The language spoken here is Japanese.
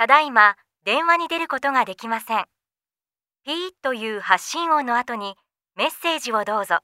ただいま電話に出ることができません。ピーという発信音の後にメッセージをどうぞ。